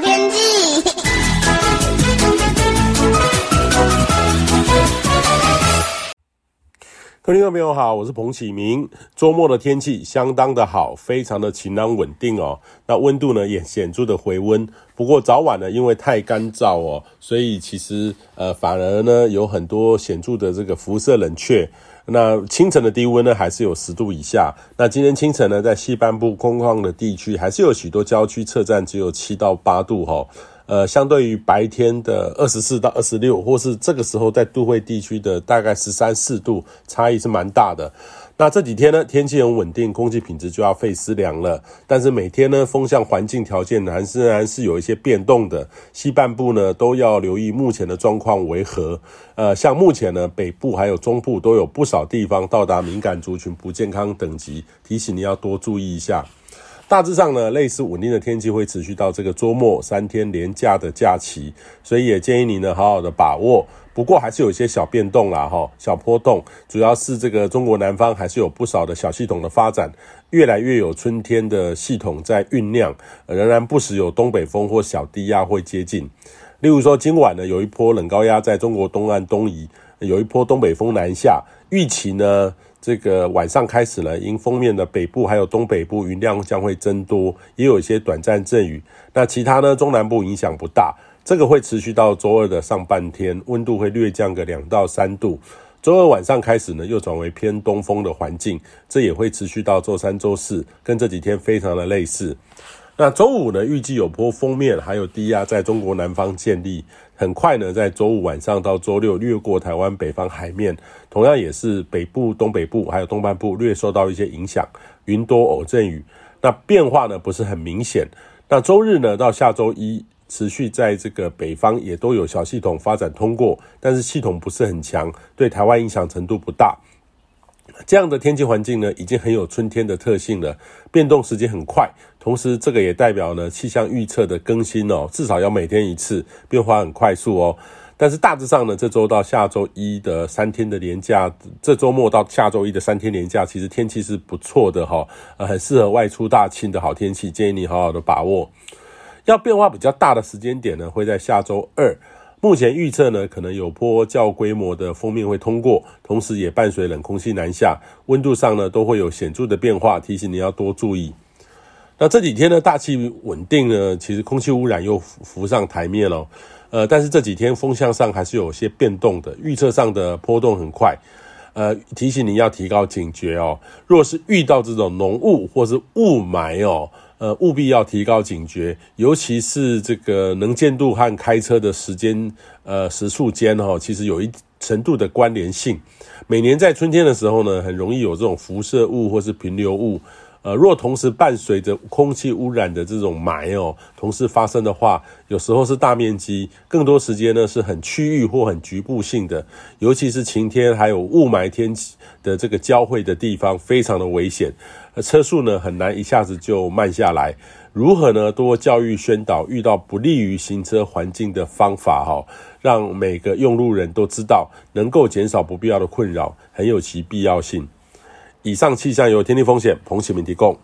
天气。各位听众朋友好，我是彭启明。周末的天气相当的好，非常的晴朗稳定哦。那温度呢也显著的回温，不过早晚呢因为太干燥哦，所以其实呃反而呢有很多显著的这个辐射冷却。那清晨的低温呢还是有十度以下。那今天清晨呢在西半部空旷的地区还是有许多郊区车站只有七到八度哈、哦。呃，相对于白天的二十四到二十六，或是这个时候在都会地区的大概十三四度，差异是蛮大的。那这几天呢，天气很稳定，空气品质就要费思量了。但是每天呢，风向环境条件还是仍然是有一些变动的。西半部呢，都要留意目前的状况为何。呃，像目前呢，北部还有中部都有不少地方到达敏感族群不健康等级，提醒你要多注意一下。大致上呢，类似稳定的天气会持续到这个周末三天连假的假期，所以也建议你呢好好的把握。不过还是有一些小变动啦，哈，小波动，主要是这个中国南方还是有不少的小系统的发展，越来越有春天的系统在酝酿，仍然不时有东北风或小低压会接近。例如说，今晚呢有一波冷高压在中国东岸东移，有一波东北风南下，预期呢。这个晚上开始呢，因封面的北部还有东北部云量将会增多，也有一些短暂阵雨。那其他呢，中南部影响不大。这个会持续到周二的上半天，温度会略降个两到三度。周二晚上开始呢，又转为偏东风的环境，这也会持续到周三、周四，跟这几天非常的类似。那周五呢，预计有波锋面还有低压在中国南方建立，很快呢，在周五晚上到周六掠过台湾北方海面，同样也是北部、东北部还有东半部略受到一些影响，云多偶阵雨。那变化呢不是很明显。那周日呢到下周一，持续在这个北方也都有小系统发展通过，但是系统不是很强，对台湾影响程度不大。这样的天气环境呢，已经很有春天的特性了，变动时间很快。同时，这个也代表呢气象预测的更新哦，至少要每天一次，变化很快速哦。但是大致上呢，这周到下周一的三天的连假，这周末到下周一的三天连假，其实天气是不错的哈，呃，很适合外出大庆的好天气，建议你好好的把握。要变化比较大的时间点呢，会在下周二。目前预测呢，可能有波较规模的锋面会通过，同时也伴随冷空气南下，温度上呢都会有显著的变化，提醒你要多注意。那这几天呢，大气稳定呢，其实空气污染又浮上台面了，呃，但是这几天风向上还是有些变动的，预测上的波动很快，呃，提醒你要提高警觉哦。若是遇到这种浓雾或是雾霾哦。呃，务必要提高警觉，尤其是这个能见度和开车的时间，呃，时速间哈，其实有一程度的关联性。每年在春天的时候呢，很容易有这种辐射物或是平流物。呃，若同时伴随着空气污染的这种霾哦，同时发生的话，有时候是大面积，更多时间呢是很区域或很局部性的，尤其是晴天还有雾霾天气的这个交汇的地方，非常的危险，车速呢很难一下子就慢下来。如何呢？多教育宣导，遇到不利于行车环境的方法哈，让每个用路人都知道，能够减少不必要的困扰，很有其必要性。以上气象由天气风险彭启明提供。